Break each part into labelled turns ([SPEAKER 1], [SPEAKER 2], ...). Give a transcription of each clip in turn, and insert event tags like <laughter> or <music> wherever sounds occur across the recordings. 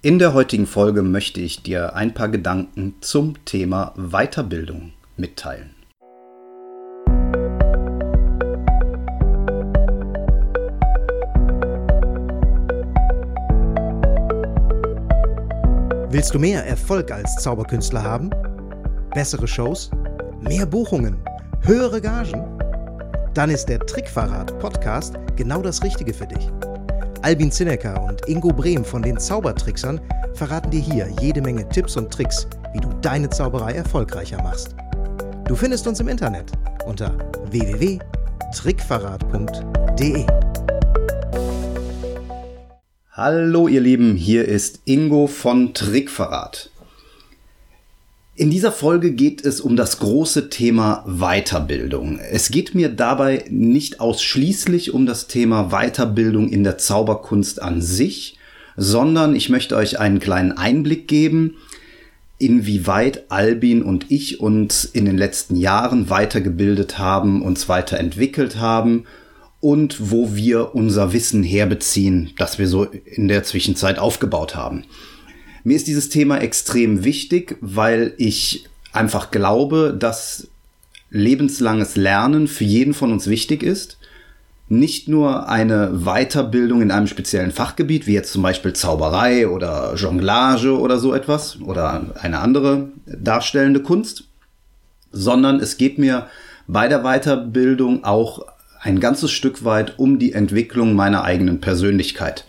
[SPEAKER 1] In der heutigen Folge möchte ich dir ein paar Gedanken zum Thema Weiterbildung mitteilen.
[SPEAKER 2] Willst du mehr Erfolg als Zauberkünstler haben? Bessere Shows? Mehr Buchungen? Höhere Gagen? Dann ist der Trickverrat Podcast genau das Richtige für dich. Albin Zinecker und Ingo Brehm von den Zaubertricksern verraten dir hier jede Menge Tipps und Tricks, wie du deine Zauberei erfolgreicher machst. Du findest uns im Internet unter www.trickverrat.de.
[SPEAKER 1] Hallo ihr Lieben, hier ist Ingo von Trickverrat. In dieser Folge geht es um das große Thema Weiterbildung. Es geht mir dabei nicht ausschließlich um das Thema Weiterbildung in der Zauberkunst an sich, sondern ich möchte euch einen kleinen Einblick geben, inwieweit Albin und ich uns in den letzten Jahren weitergebildet haben, uns weiterentwickelt haben und wo wir unser Wissen herbeziehen, das wir so in der Zwischenzeit aufgebaut haben. Mir ist dieses Thema extrem wichtig, weil ich einfach glaube, dass lebenslanges Lernen für jeden von uns wichtig ist. Nicht nur eine Weiterbildung in einem speziellen Fachgebiet, wie jetzt zum Beispiel Zauberei oder Jonglage oder so etwas oder eine andere darstellende Kunst, sondern es geht mir bei der Weiterbildung auch ein ganzes Stück weit um die Entwicklung meiner eigenen Persönlichkeit.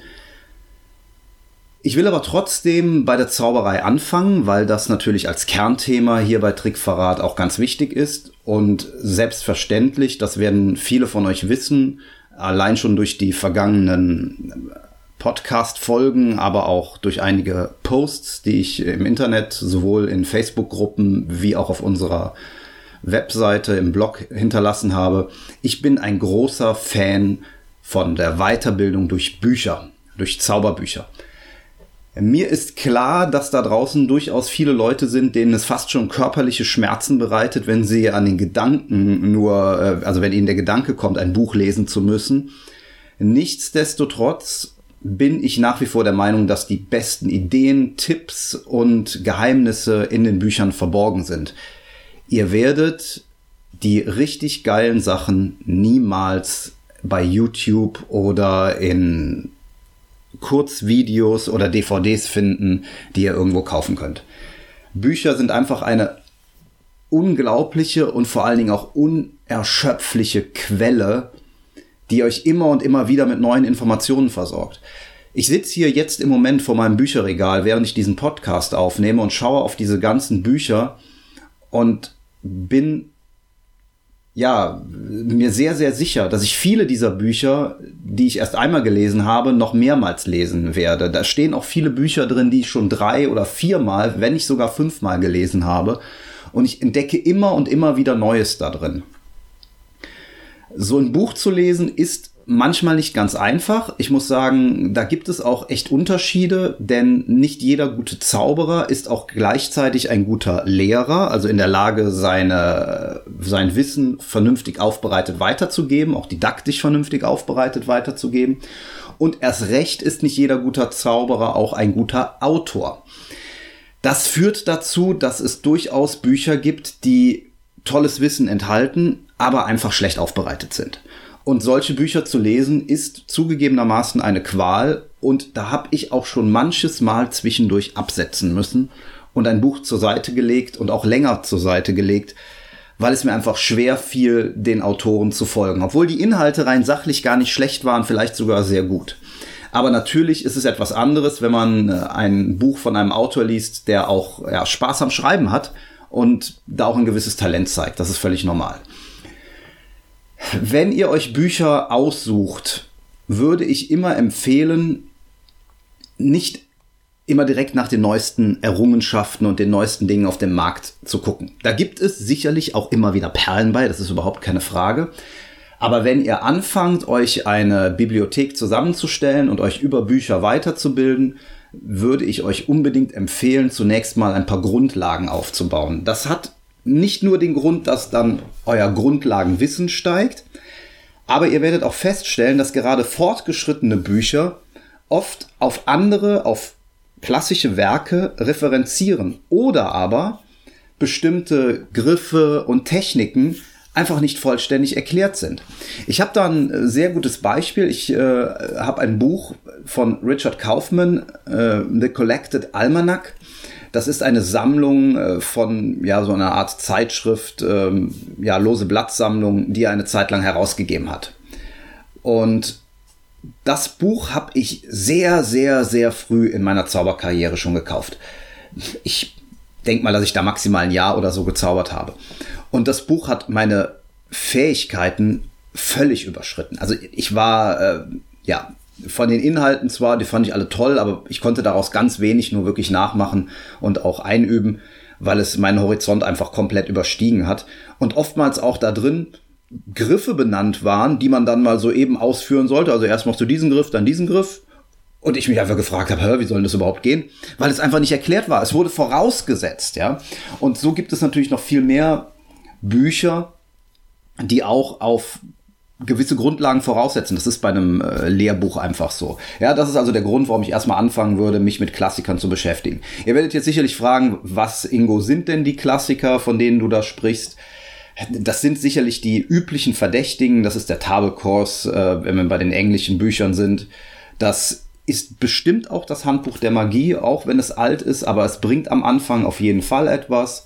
[SPEAKER 1] Ich will aber trotzdem bei der Zauberei anfangen, weil das natürlich als Kernthema hier bei Trickverrat auch ganz wichtig ist. Und selbstverständlich, das werden viele von euch wissen, allein schon durch die vergangenen Podcast-Folgen, aber auch durch einige Posts, die ich im Internet sowohl in Facebook-Gruppen wie auch auf unserer Webseite, im Blog hinterlassen habe. Ich bin ein großer Fan von der Weiterbildung durch Bücher, durch Zauberbücher. Mir ist klar, dass da draußen durchaus viele Leute sind, denen es fast schon körperliche Schmerzen bereitet, wenn sie an den Gedanken nur, äh, also wenn ihnen der Gedanke kommt, ein Buch lesen zu müssen. Nichtsdestotrotz bin ich nach wie vor der Meinung, dass die besten Ideen, Tipps und Geheimnisse in den Büchern verborgen sind. Ihr werdet die richtig geilen Sachen niemals bei YouTube oder in Kurzvideos oder DVDs finden, die ihr irgendwo kaufen könnt. Bücher sind einfach eine unglaubliche und vor allen Dingen auch unerschöpfliche Quelle, die euch immer und immer wieder mit neuen Informationen versorgt. Ich sitze hier jetzt im Moment vor meinem Bücherregal, während ich diesen Podcast aufnehme und schaue auf diese ganzen Bücher und bin ja, mir sehr, sehr sicher, dass ich viele dieser Bücher, die ich erst einmal gelesen habe, noch mehrmals lesen werde. Da stehen auch viele Bücher drin, die ich schon drei oder viermal, wenn nicht sogar fünfmal gelesen habe. Und ich entdecke immer und immer wieder Neues da drin. So ein Buch zu lesen ist manchmal nicht ganz einfach. Ich muss sagen, da gibt es auch echt Unterschiede, denn nicht jeder gute Zauberer ist auch gleichzeitig ein guter Lehrer, also in der Lage, seine, sein Wissen vernünftig aufbereitet weiterzugeben, auch didaktisch vernünftig aufbereitet weiterzugeben. Und erst recht ist nicht jeder guter Zauberer auch ein guter Autor. Das führt dazu, dass es durchaus Bücher gibt, die tolles Wissen enthalten, aber einfach schlecht aufbereitet sind. Und solche Bücher zu lesen ist zugegebenermaßen eine Qual. Und da habe ich auch schon manches Mal zwischendurch absetzen müssen und ein Buch zur Seite gelegt und auch länger zur Seite gelegt, weil es mir einfach schwer fiel, den Autoren zu folgen. Obwohl die Inhalte rein sachlich gar nicht schlecht waren, vielleicht sogar sehr gut. Aber natürlich ist es etwas anderes, wenn man äh, ein Buch von einem Autor liest, der auch ja, Spaß am Schreiben hat und da auch ein gewisses Talent zeigt. Das ist völlig normal. Wenn ihr euch Bücher aussucht, würde ich immer empfehlen, nicht immer direkt nach den neuesten Errungenschaften und den neuesten Dingen auf dem Markt zu gucken. Da gibt es sicherlich auch immer wieder Perlen bei, das ist überhaupt keine Frage. Aber wenn ihr anfangt, euch eine Bibliothek zusammenzustellen und euch über Bücher weiterzubilden, würde ich euch unbedingt empfehlen, zunächst mal ein paar Grundlagen aufzubauen. Das hat nicht nur den Grund, dass dann euer Grundlagenwissen steigt, aber ihr werdet auch feststellen, dass gerade fortgeschrittene Bücher oft auf andere, auf klassische Werke referenzieren oder aber bestimmte Griffe und Techniken einfach nicht vollständig erklärt sind. Ich habe da ein sehr gutes Beispiel. Ich äh, habe ein Buch von Richard Kaufman, äh, The Collected Almanac. Das ist eine Sammlung äh, von ja so einer Art Zeitschrift, ähm, ja lose Blattsammlung, die er eine Zeit lang herausgegeben hat. Und das Buch habe ich sehr, sehr, sehr früh in meiner Zauberkarriere schon gekauft. Ich denke mal, dass ich da maximal ein Jahr oder so gezaubert habe. Und das Buch hat meine Fähigkeiten völlig überschritten. Also ich war, äh, ja, von den Inhalten zwar, die fand ich alle toll, aber ich konnte daraus ganz wenig nur wirklich nachmachen und auch einüben, weil es meinen Horizont einfach komplett überstiegen hat. Und oftmals auch da drin Griffe benannt waren, die man dann mal so eben ausführen sollte. Also erst machst du diesen Griff, dann diesen Griff. Und ich mich einfach gefragt habe, wie soll das überhaupt gehen? Weil es einfach nicht erklärt war. Es wurde vorausgesetzt, ja. Und so gibt es natürlich noch viel mehr Bücher, die auch auf gewisse Grundlagen voraussetzen. Das ist bei einem äh, Lehrbuch einfach so. Ja, das ist also der Grund, warum ich erstmal anfangen würde, mich mit Klassikern zu beschäftigen. Ihr werdet jetzt sicherlich fragen, was, Ingo, sind denn die Klassiker, von denen du da sprichst? Das sind sicherlich die üblichen Verdächtigen. Das ist der Tabelkurs, äh, wenn wir bei den englischen Büchern sind. Das ist bestimmt auch das Handbuch der Magie, auch wenn es alt ist, aber es bringt am Anfang auf jeden Fall etwas.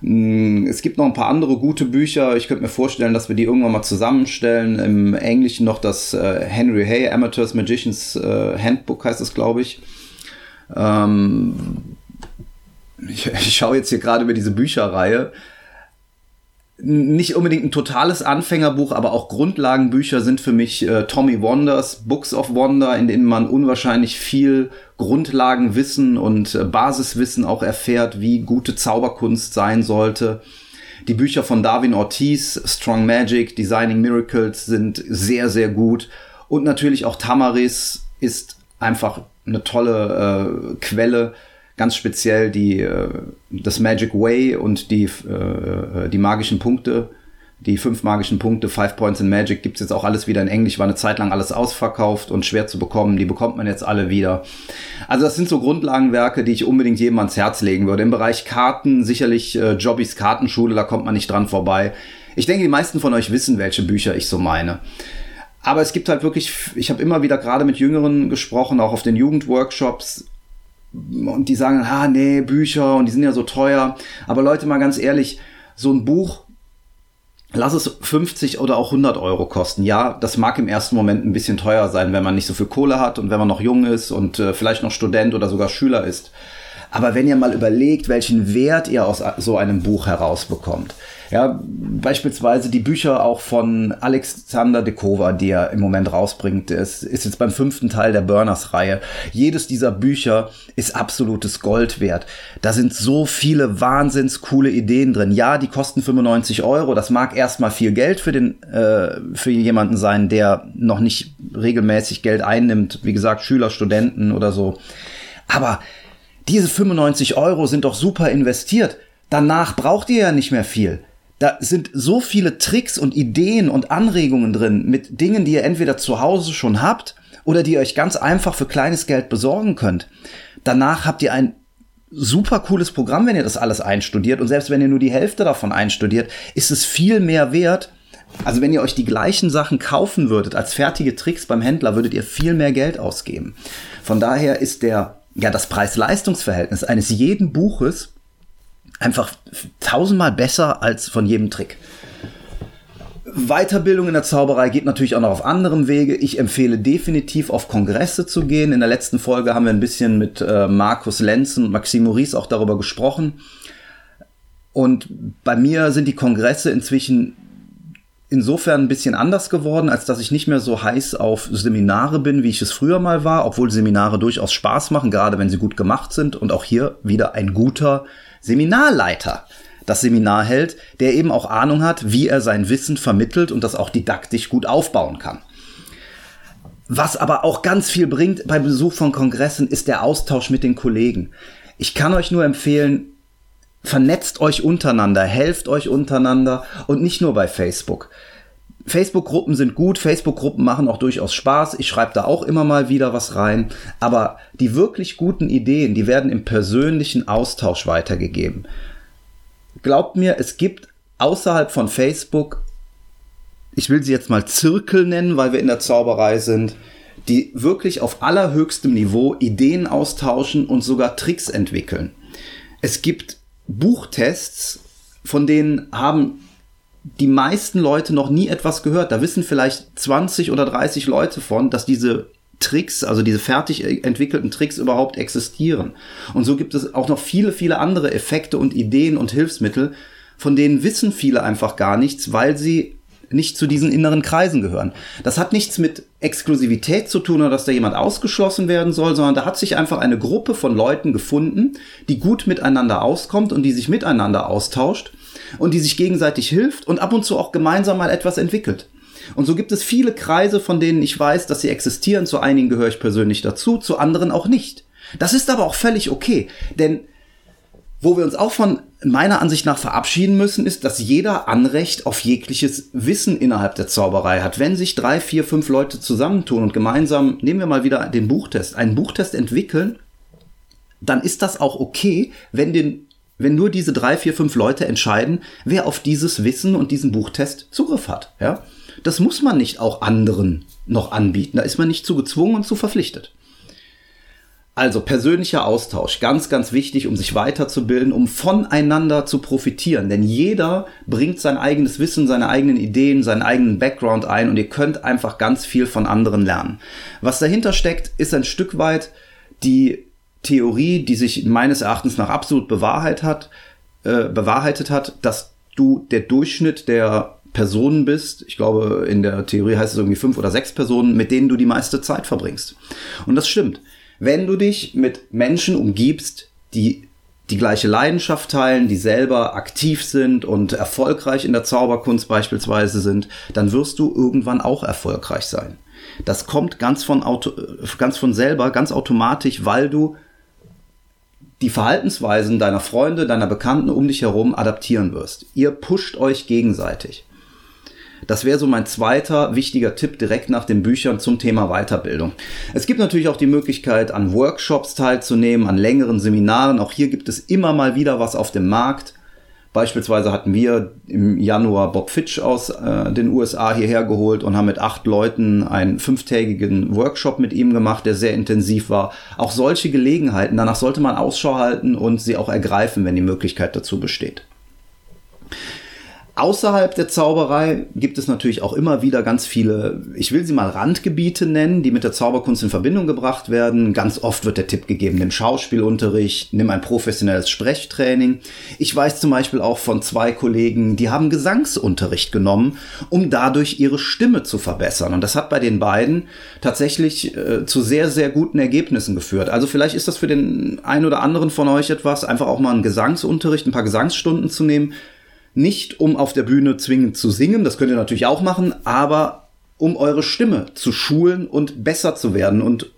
[SPEAKER 1] Mm, es gibt noch ein paar andere gute Bücher. Ich könnte mir vorstellen, dass wir die irgendwann mal zusammenstellen. Im Englischen noch das äh, Henry Hay Amateurs Magicians äh, Handbook heißt es, glaube ich. Ähm, ich. <laughs> Ich schaue jetzt hier gerade über diese Bücherreihe nicht unbedingt ein totales Anfängerbuch, aber auch Grundlagenbücher sind für mich äh, Tommy Wonders, Books of Wonder, in denen man unwahrscheinlich viel Grundlagenwissen und äh, Basiswissen auch erfährt, wie gute Zauberkunst sein sollte. Die Bücher von Darwin Ortiz, Strong Magic, Designing Miracles sind sehr, sehr gut. Und natürlich auch Tamaris ist einfach eine tolle äh, Quelle ganz speziell die, äh, das Magic Way und die, äh, die magischen Punkte, die fünf magischen Punkte, Five Points in Magic, gibt's jetzt auch alles wieder in Englisch, war eine Zeit lang alles ausverkauft und schwer zu bekommen. Die bekommt man jetzt alle wieder. Also das sind so Grundlagenwerke, die ich unbedingt jedem ans Herz legen würde. Im Bereich Karten sicherlich äh, Jobbys Kartenschule, da kommt man nicht dran vorbei. Ich denke, die meisten von euch wissen, welche Bücher ich so meine. Aber es gibt halt wirklich, ich habe immer wieder gerade mit Jüngeren gesprochen, auch auf den Jugendworkshops, und die sagen, ah, nee, Bücher und die sind ja so teuer. Aber Leute, mal ganz ehrlich, so ein Buch, lass es 50 oder auch 100 Euro kosten. Ja, das mag im ersten Moment ein bisschen teuer sein, wenn man nicht so viel Kohle hat und wenn man noch jung ist und äh, vielleicht noch Student oder sogar Schüler ist. Aber wenn ihr mal überlegt, welchen Wert ihr aus so einem Buch herausbekommt, ja, beispielsweise die Bücher auch von Alexander de Kova, die er im Moment rausbringt, ist, ist jetzt beim fünften Teil der Burners-Reihe. Jedes dieser Bücher ist absolutes Gold wert. Da sind so viele wahnsinns coole Ideen drin. Ja, die kosten 95 Euro. Das mag erstmal viel Geld für den, äh, für jemanden sein, der noch nicht regelmäßig Geld einnimmt. Wie gesagt, Schüler, Studenten oder so. Aber diese 95 Euro sind doch super investiert. Danach braucht ihr ja nicht mehr viel. Da sind so viele Tricks und Ideen und Anregungen drin mit Dingen, die ihr entweder zu Hause schon habt oder die ihr euch ganz einfach für kleines Geld besorgen könnt. Danach habt ihr ein super cooles Programm, wenn ihr das alles einstudiert. Und selbst wenn ihr nur die Hälfte davon einstudiert, ist es viel mehr wert. Also wenn ihr euch die gleichen Sachen kaufen würdet als fertige Tricks beim Händler, würdet ihr viel mehr Geld ausgeben. Von daher ist der, ja, das Preis-Leistungs-Verhältnis eines jeden Buches einfach tausendmal besser als von jedem Trick. Weiterbildung in der Zauberei geht natürlich auch noch auf anderem Wege. Ich empfehle definitiv auf Kongresse zu gehen. In der letzten Folge haben wir ein bisschen mit äh, Markus Lenzen und Maxim Maurice auch darüber gesprochen. Und bei mir sind die Kongresse inzwischen insofern ein bisschen anders geworden, als dass ich nicht mehr so heiß auf Seminare bin, wie ich es früher mal war, obwohl Seminare durchaus Spaß machen, gerade wenn sie gut gemacht sind und auch hier wieder ein guter Seminarleiter das Seminar hält, der eben auch Ahnung hat, wie er sein Wissen vermittelt und das auch didaktisch gut aufbauen kann. Was aber auch ganz viel bringt beim Besuch von Kongressen, ist der Austausch mit den Kollegen. Ich kann euch nur empfehlen, vernetzt euch untereinander, helft euch untereinander und nicht nur bei Facebook. Facebook-Gruppen sind gut, Facebook-Gruppen machen auch durchaus Spaß. Ich schreibe da auch immer mal wieder was rein. Aber die wirklich guten Ideen, die werden im persönlichen Austausch weitergegeben. Glaubt mir, es gibt außerhalb von Facebook, ich will sie jetzt mal Zirkel nennen, weil wir in der Zauberei sind, die wirklich auf allerhöchstem Niveau Ideen austauschen und sogar Tricks entwickeln. Es gibt Buchtests, von denen haben die meisten Leute noch nie etwas gehört. Da wissen vielleicht 20 oder 30 Leute von, dass diese Tricks, also diese fertig entwickelten Tricks überhaupt existieren. Und so gibt es auch noch viele, viele andere Effekte und Ideen und Hilfsmittel, von denen wissen viele einfach gar nichts, weil sie nicht zu diesen inneren Kreisen gehören. Das hat nichts mit Exklusivität zu tun oder dass da jemand ausgeschlossen werden soll, sondern da hat sich einfach eine Gruppe von Leuten gefunden, die gut miteinander auskommt und die sich miteinander austauscht und die sich gegenseitig hilft und ab und zu auch gemeinsam mal etwas entwickelt. Und so gibt es viele Kreise, von denen ich weiß, dass sie existieren. Zu einigen gehöre ich persönlich dazu, zu anderen auch nicht. Das ist aber auch völlig okay, denn wo wir uns auch von meiner Ansicht nach verabschieden müssen, ist, dass jeder Anrecht auf jegliches Wissen innerhalb der Zauberei hat. Wenn sich drei, vier, fünf Leute zusammentun und gemeinsam, nehmen wir mal wieder den Buchtest, einen Buchtest entwickeln, dann ist das auch okay, wenn den, wenn nur diese drei, vier, fünf Leute entscheiden, wer auf dieses Wissen und diesen Buchtest Zugriff hat. Ja? Das muss man nicht auch anderen noch anbieten. Da ist man nicht zu gezwungen und zu verpflichtet. Also persönlicher Austausch, ganz, ganz wichtig, um sich weiterzubilden, um voneinander zu profitieren. Denn jeder bringt sein eigenes Wissen, seine eigenen Ideen, seinen eigenen Background ein und ihr könnt einfach ganz viel von anderen lernen. Was dahinter steckt, ist ein Stück weit die Theorie, die sich meines Erachtens nach absolut bewahrheit hat, äh, bewahrheitet hat, dass du der Durchschnitt der Personen bist. Ich glaube, in der Theorie heißt es irgendwie fünf oder sechs Personen, mit denen du die meiste Zeit verbringst. Und das stimmt. Wenn du dich mit Menschen umgibst, die die gleiche Leidenschaft teilen, die selber aktiv sind und erfolgreich in der Zauberkunst beispielsweise sind, dann wirst du irgendwann auch erfolgreich sein. Das kommt ganz von, Auto, ganz von selber, ganz automatisch, weil du die Verhaltensweisen deiner Freunde, deiner Bekannten um dich herum adaptieren wirst. Ihr pusht euch gegenseitig. Das wäre so mein zweiter wichtiger Tipp direkt nach den Büchern zum Thema Weiterbildung. Es gibt natürlich auch die Möglichkeit, an Workshops teilzunehmen, an längeren Seminaren. Auch hier gibt es immer mal wieder was auf dem Markt. Beispielsweise hatten wir im Januar Bob Fitch aus äh, den USA hierher geholt und haben mit acht Leuten einen fünftägigen Workshop mit ihm gemacht, der sehr intensiv war. Auch solche Gelegenheiten, danach sollte man Ausschau halten und sie auch ergreifen, wenn die Möglichkeit dazu besteht. Außerhalb der Zauberei gibt es natürlich auch immer wieder ganz viele, ich will sie mal Randgebiete nennen, die mit der Zauberkunst in Verbindung gebracht werden. Ganz oft wird der Tipp gegeben, nimm Schauspielunterricht, nimm ein professionelles Sprechtraining. Ich weiß zum Beispiel auch von zwei Kollegen, die haben Gesangsunterricht genommen, um dadurch ihre Stimme zu verbessern. Und das hat bei den beiden tatsächlich äh, zu sehr, sehr guten Ergebnissen geführt. Also vielleicht ist das für den einen oder anderen von euch etwas, einfach auch mal einen Gesangsunterricht, ein paar Gesangsstunden zu nehmen nicht um auf der Bühne zwingend zu singen, das könnt ihr natürlich auch machen, aber um eure Stimme zu schulen und besser zu werden und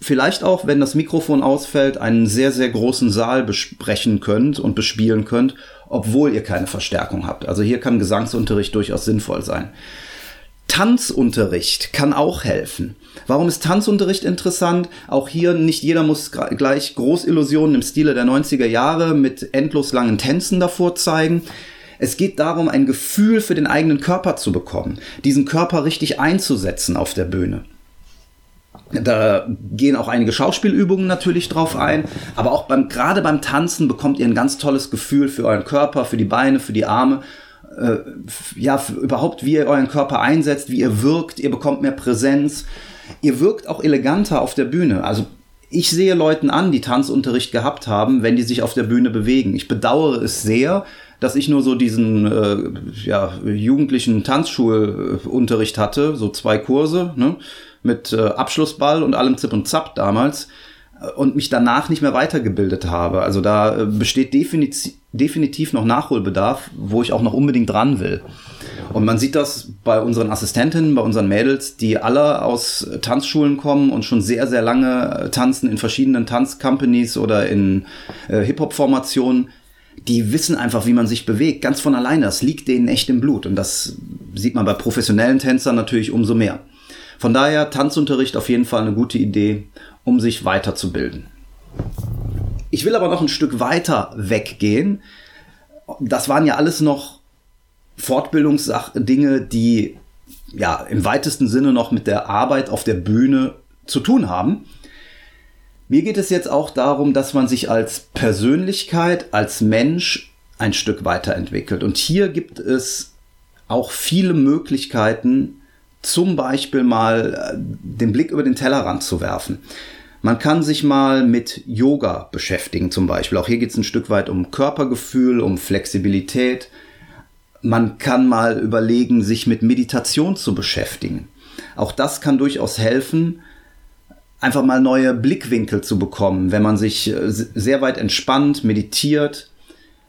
[SPEAKER 1] vielleicht auch, wenn das Mikrofon ausfällt, einen sehr, sehr großen Saal besprechen könnt und bespielen könnt, obwohl ihr keine Verstärkung habt. Also hier kann Gesangsunterricht durchaus sinnvoll sein. Tanzunterricht kann auch helfen. Warum ist Tanzunterricht interessant? Auch hier nicht jeder muss gleich Großillusionen im Stile der 90er Jahre mit endlos langen Tänzen davor zeigen. Es geht darum, ein Gefühl für den eigenen Körper zu bekommen, diesen Körper richtig einzusetzen auf der Bühne. Da gehen auch einige Schauspielübungen natürlich drauf ein, aber auch beim, gerade beim Tanzen bekommt ihr ein ganz tolles Gefühl für euren Körper, für die Beine, für die Arme, äh, ja, überhaupt wie ihr euren Körper einsetzt, wie ihr wirkt, ihr bekommt mehr Präsenz, ihr wirkt auch eleganter auf der Bühne. Also ich sehe Leuten an, die Tanzunterricht gehabt haben, wenn die sich auf der Bühne bewegen. Ich bedauere es sehr, dass ich nur so diesen äh, ja, jugendlichen Tanzschulunterricht hatte, so zwei Kurse, ne, mit äh, Abschlussball und allem Zip und Zap damals äh, und mich danach nicht mehr weitergebildet habe. Also da äh, besteht definitiv, noch Nachholbedarf, wo ich auch noch unbedingt dran will. Und man sieht das bei unseren Assistentinnen, bei unseren Mädels, die alle aus Tanzschulen kommen und schon sehr, sehr lange tanzen in verschiedenen Tanzcompanies oder in äh, Hip-Hop-Formationen die wissen einfach, wie man sich bewegt, ganz von alleine. Das liegt denen echt im Blut. Und das sieht man bei professionellen Tänzern natürlich umso mehr. Von daher Tanzunterricht auf jeden Fall eine gute Idee, um sich weiterzubilden. Ich will aber noch ein Stück weiter weggehen. Das waren ja alles noch Fortbildungsdinge, die ja im weitesten Sinne noch mit der Arbeit auf der Bühne zu tun haben. Mir geht es jetzt auch darum, dass man sich als Persönlichkeit, als Mensch ein Stück weiterentwickelt. Und hier gibt es auch viele Möglichkeiten, zum Beispiel mal äh, den Blick über den Tellerrand zu werfen. Man kann sich mal mit Yoga beschäftigen zum Beispiel. Auch hier geht es ein Stück weit um Körpergefühl, um Flexibilität. Man kann mal überlegen, sich mit Meditation zu beschäftigen. Auch das kann durchaus helfen, einfach mal neue Blickwinkel zu bekommen, wenn man sich äh, sehr weit entspannt, meditiert,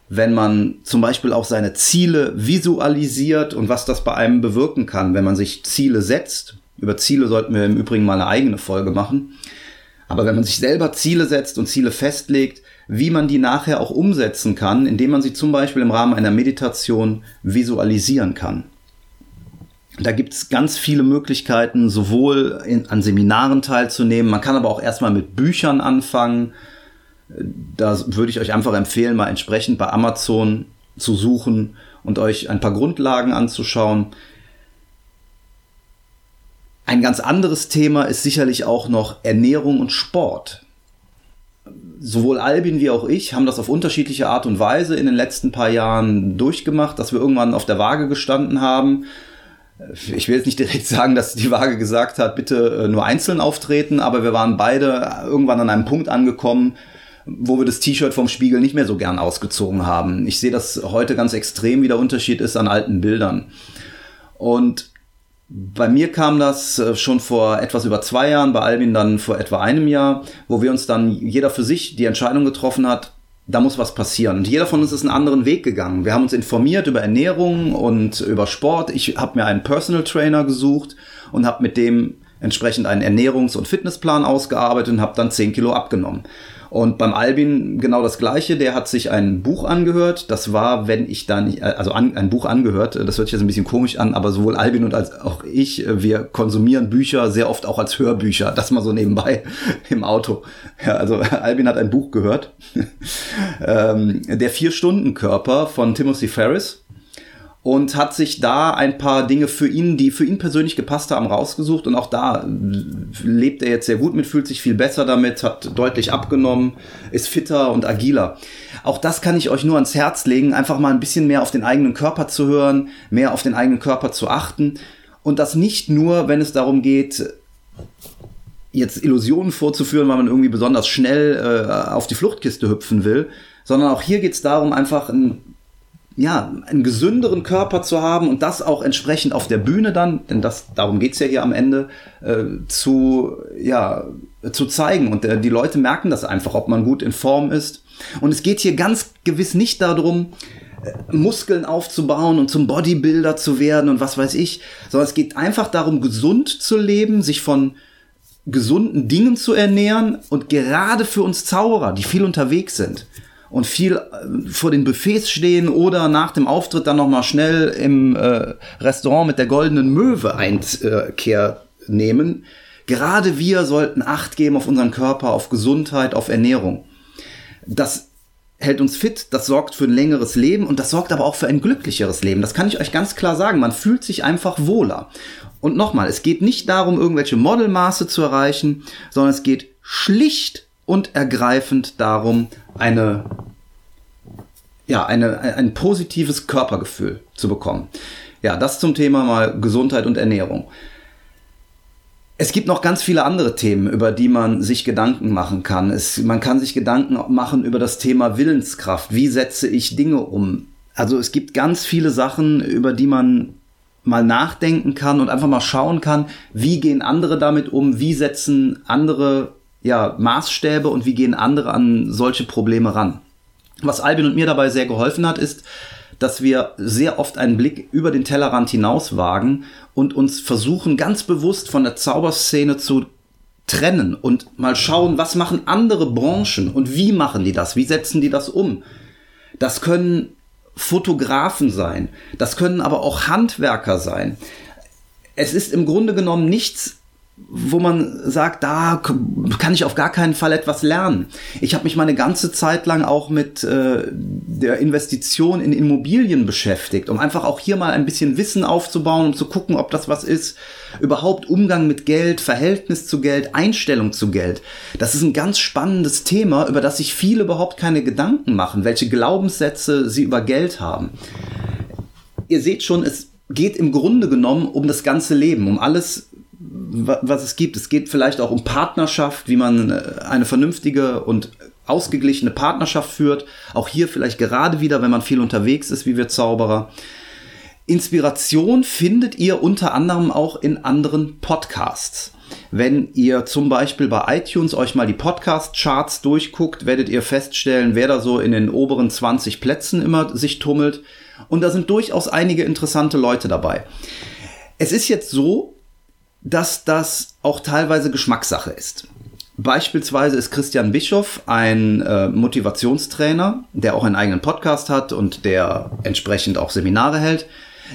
[SPEAKER 1] wenn man zum Beispiel auch seine Ziele visualisiert und was das bei einem bewirken kann, wenn man sich Ziele setzt. Über Ziele sollten wir im Übrigen mal eine eigene Folge machen. Aber wenn man sich selber Ziele setzt und Ziele festlegt, wie man die nachher auch umsetzen kann, indem man sie zum Beispiel im Rahmen einer Meditation visualisieren kann. Da gibt es ganz viele Möglichkeiten, sowohl in, an Seminaren teilzunehmen, man kann aber auch erstmal mit Büchern anfangen. Da würde ich euch einfach empfehlen, mal entsprechend bei Amazon zu suchen und euch ein paar Grundlagen anzuschauen. Ein ganz anderes Thema ist sicherlich auch noch Ernährung und Sport. Sowohl Albin wie auch ich haben das auf unterschiedliche Art und Weise in den letzten paar Jahren durchgemacht, dass wir irgendwann auf der Waage gestanden haben ich will jetzt nicht direkt sagen, dass die Waage gesagt hat, bitte äh, nur einzeln auftreten, aber wir waren beide irgendwann an einem Punkt angekommen, wo wir das T-Shirt vom Spiegel nicht mehr so gern ausgezogen haben. Ich sehe das heute ganz extrem, wie der Unterschied ist an alten Bildern. Und bei mir kam das äh, schon vor etwas über zwei Jahren, bei Albin dann vor etwa einem Jahr, wo wir uns dann jeder für sich die Entscheidung getroffen hat, da muss was passieren. Und jeder von uns ist einen anderen Weg gegangen. Wir haben uns informiert über Ernährung und über Sport. Ich habe mir einen Personal Trainer gesucht und habe mit dem entsprechend einen Ernährungs- und Fitnessplan ausgearbeitet und habe dann 10 Kilo abgenommen. Und beim Albin genau das Gleiche. Der hat sich ein Buch angehört. Das war, wenn ich dann, äh, also an, ein Buch angehört. Das hört sich jetzt ein bisschen komisch an, aber sowohl Albin und als auch ich, äh, wir konsumieren Bücher sehr oft auch als Hörbücher. Das mal so nebenbei <laughs> im Auto. Ja, also <laughs> Albin hat ein Buch gehört. <laughs> Ähm, der Vier-Stunden-Körper von Timothy Ferris und hat sich da ein paar Dinge für ihn, die für ihn persönlich gepasst haben, rausgesucht. Und auch da lebt er jetzt sehr gut mit, fühlt sich viel besser damit, hat deutlich abgenommen, ist fitter und agiler. Auch das kann ich euch nur ans Herz legen, einfach mal ein bisschen mehr auf den eigenen Körper zu hören, mehr auf den eigenen Körper zu achten. Und das nicht nur, wenn es darum geht, jetzt Illusionen vorzuführen, weil man irgendwie besonders schnell äh, auf die Fluchtkiste hüpfen will, sondern auch hier geht es darum, einfach ein ja, einen gesünderen Körper zu haben und das auch entsprechend auf der Bühne dann, denn das, darum geht's ja hier am Ende, äh, zu, ja, zu zeigen. Und äh, die Leute merken das einfach, ob man gut in Form ist. Und es geht hier ganz gewiss nicht darum, äh, Muskeln aufzubauen und zum Bodybuilder zu werden und was weiß ich, sondern es geht einfach darum, gesund zu leben, sich von gesunden Dingen zu ernähren und gerade für uns Zauberer, die viel unterwegs sind, und viel äh, vor den Buffets stehen oder nach dem Auftritt dann nochmal schnell im äh, Restaurant mit der goldenen Möwe Einkehr nehmen. Gerade wir sollten Acht geben auf unseren Körper, auf Gesundheit, auf Ernährung. Das hält uns fit, das sorgt für ein längeres Leben und das sorgt aber auch für ein glücklicheres Leben. Das kann ich euch ganz klar sagen. Man fühlt sich einfach wohler. Und nochmal, es geht nicht darum, irgendwelche Modelmaße zu erreichen, sondern es geht schlicht und ergreifend darum, eine, ja, eine, ein positives Körpergefühl zu bekommen. Ja, das zum Thema mal Gesundheit und Ernährung. Es gibt noch ganz viele andere Themen, über die man sich Gedanken machen kann. Es, man kann sich Gedanken machen über das Thema Willenskraft. Wie setze ich Dinge um? Also es gibt ganz viele Sachen, über die man mal nachdenken kann und einfach mal schauen kann, wie gehen andere damit um, wie setzen andere ja, Maßstäbe und wie gehen andere an solche Probleme ran. Was Albin und mir dabei sehr geholfen hat, ist, dass wir sehr oft einen Blick über den Tellerrand hinaus wagen und uns versuchen, ganz bewusst von der Zauberszene zu trennen und mal schauen, was machen andere Branchen und wie machen die das, wie setzen die das um. Das können Fotografen sein. Das können aber auch Handwerker sein. Es ist im Grunde genommen nichts wo man sagt, da kann ich auf gar keinen Fall etwas lernen. Ich habe mich meine ganze Zeit lang auch mit äh, der Investition in Immobilien beschäftigt, um einfach auch hier mal ein bisschen Wissen aufzubauen, um zu gucken, ob das was ist. Überhaupt Umgang mit Geld, Verhältnis zu Geld, Einstellung zu Geld. Das ist ein ganz spannendes Thema, über das sich viele überhaupt keine Gedanken machen, welche Glaubenssätze sie über Geld haben. Ihr seht schon, es geht im Grunde genommen um das ganze Leben, um alles, was es gibt. Es geht vielleicht auch um Partnerschaft, wie man äh, eine vernünftige und ausgeglichene Partnerschaft führt. Auch hier vielleicht gerade wieder, wenn man viel unterwegs ist, wie wir Zauberer. Inspiration findet ihr unter anderem auch in anderen Podcasts. Wenn ihr zum Beispiel bei iTunes euch mal die Podcast-Charts durchguckt, werdet ihr feststellen, wer da so in den oberen 20 Plätzen immer sich tummelt. Und da sind durchaus einige interessante Leute dabei. Es ist jetzt so, dass das auch teilweise Geschmackssache ist. Beispielsweise ist Christian Bischoff ein äh, Motivationstrainer, der auch einen eigenen Podcast hat und der entsprechend auch Seminare hält,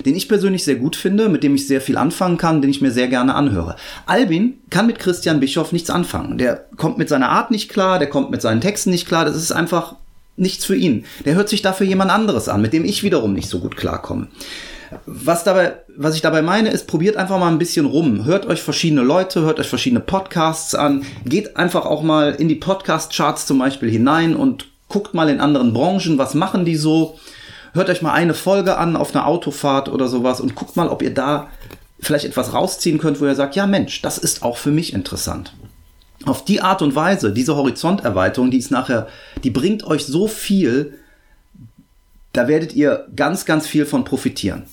[SPEAKER 1] den ich persönlich sehr gut finde, mit dem ich sehr viel anfangen kann, den ich mir sehr gerne anhöre. Albin kann mit Christian Bischoff nichts anfangen. Der kommt mit seiner Art nicht klar, der kommt mit seinen Texten nicht klar, das ist einfach nichts für ihn. Der hört sich dafür jemand anderes an, mit dem ich wiederum nicht so gut klarkomme. Was dabei, was ich dabei meine, ist, probiert einfach mal ein bisschen rum. Hört euch verschiedene Leute, hört euch verschiedene Podcasts an. Geht einfach auch mal in die Podcast-Charts zum Beispiel hinein und guckt mal in anderen Branchen, was machen die so. Hört euch mal eine Folge an auf einer Autofahrt oder sowas und guckt mal, ob ihr da vielleicht etwas rausziehen könnt, wo ihr sagt, ja Mensch, das ist auch für mich interessant. Auf die Art und Weise, diese Horizonterweiterung, die ist nachher, die bringt euch so viel, da werdet ihr ganz, ganz viel von profitieren.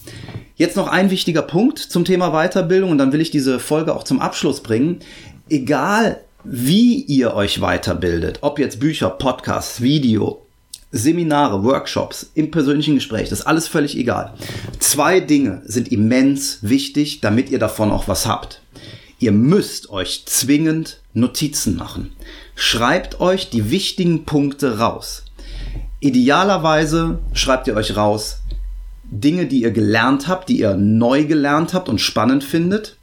[SPEAKER 1] Jetzt noch ein wichtiger Punkt zum Thema Weiterbildung und dann will ich diese Folge auch zum Abschluss bringen. Egal wie ihr euch weiterbildet, ob jetzt Bücher, Podcasts, Video, Seminare, Workshops, im persönlichen Gespräch, das ist alles völlig egal. Zwei Dinge sind immens wichtig, damit ihr davon auch was habt. Ihr müsst euch zwingend Notizen machen. Schreibt euch die wichtigen Punkte raus. Idealerweise schreibt ihr euch raus Dinge, die ihr gelernt habt, die ihr neu gelernt habt und spannend findet.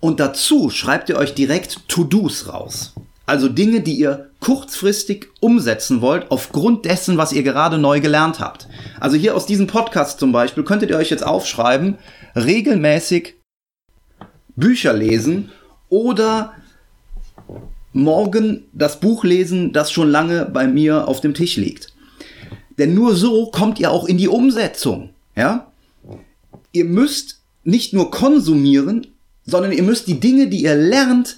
[SPEAKER 1] Und dazu schreibt ihr euch direkt To-Dos raus. Also Dinge, die ihr kurzfristig umsetzen wollt, aufgrund dessen, was ihr gerade neu gelernt habt. Also hier aus diesem Podcast zum Beispiel könntet ihr euch jetzt aufschreiben, regelmäßig Bücher lesen oder morgen das Buch lesen, das schon lange bei mir auf dem Tisch liegt. Denn nur so kommt ihr auch in die Umsetzung. Ja? Ihr müsst nicht nur konsumieren, sondern ihr müsst die Dinge, die ihr lernt,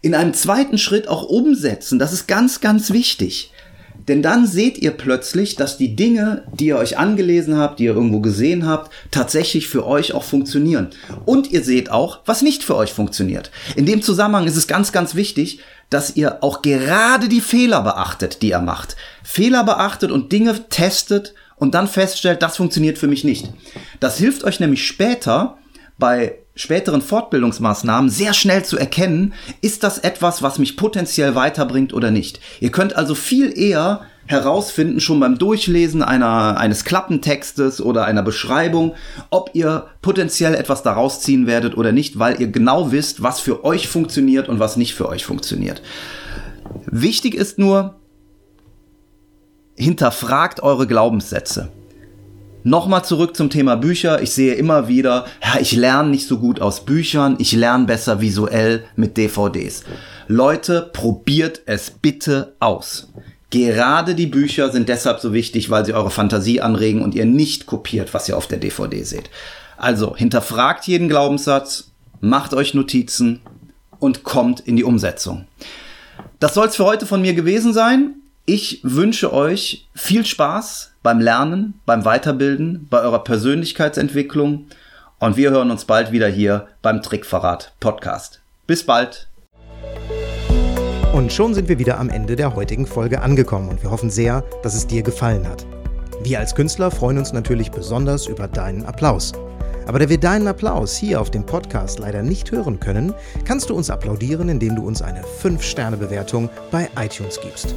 [SPEAKER 1] in einem zweiten Schritt auch umsetzen. Das ist ganz, ganz wichtig. Denn dann seht ihr plötzlich, dass die Dinge, die ihr euch angelesen habt, die ihr irgendwo gesehen habt, tatsächlich für euch auch funktionieren. Und ihr seht auch, was nicht für euch funktioniert. In dem Zusammenhang ist es ganz, ganz wichtig, dass ihr auch gerade die Fehler beachtet, die ihr macht. Fehler beachtet und Dinge testet und dann feststellt, das funktioniert für mich nicht. Das hilft euch nämlich später bei späteren Fortbildungsmaßnahmen sehr schnell zu erkennen, ist das etwas, was mich potenziell weiterbringt oder nicht. Ihr könnt also viel eher herausfinden, schon beim Durchlesen einer, eines Klappentextes oder einer Beschreibung, ob ihr potenziell etwas daraus ziehen werdet oder nicht, weil ihr genau wisst, was für euch funktioniert und was nicht für euch funktioniert. Wichtig ist nur, hinterfragt eure Glaubenssätze. Nochmal zurück zum Thema Bücher. Ich sehe immer wieder, ja, ich lerne nicht so gut aus Büchern, ich lerne besser visuell mit DVDs. Leute, probiert es bitte aus. Gerade die Bücher sind deshalb so wichtig, weil sie eure Fantasie anregen und ihr nicht kopiert, was ihr auf der DVD seht. Also hinterfragt jeden Glaubenssatz, macht euch Notizen und kommt in die Umsetzung. Das soll es für heute von mir gewesen sein. Ich wünsche euch viel Spaß beim Lernen, beim Weiterbilden, bei eurer Persönlichkeitsentwicklung und wir hören uns bald wieder hier beim Trickverrat Podcast. Bis bald!
[SPEAKER 2] Und schon sind wir wieder am Ende der heutigen Folge angekommen und wir hoffen sehr, dass es dir gefallen hat. Wir als Künstler freuen uns natürlich besonders über deinen Applaus. Aber da wir deinen Applaus hier auf dem Podcast leider nicht hören können, kannst du uns applaudieren, indem du uns eine 5-Sterne-Bewertung bei iTunes gibst.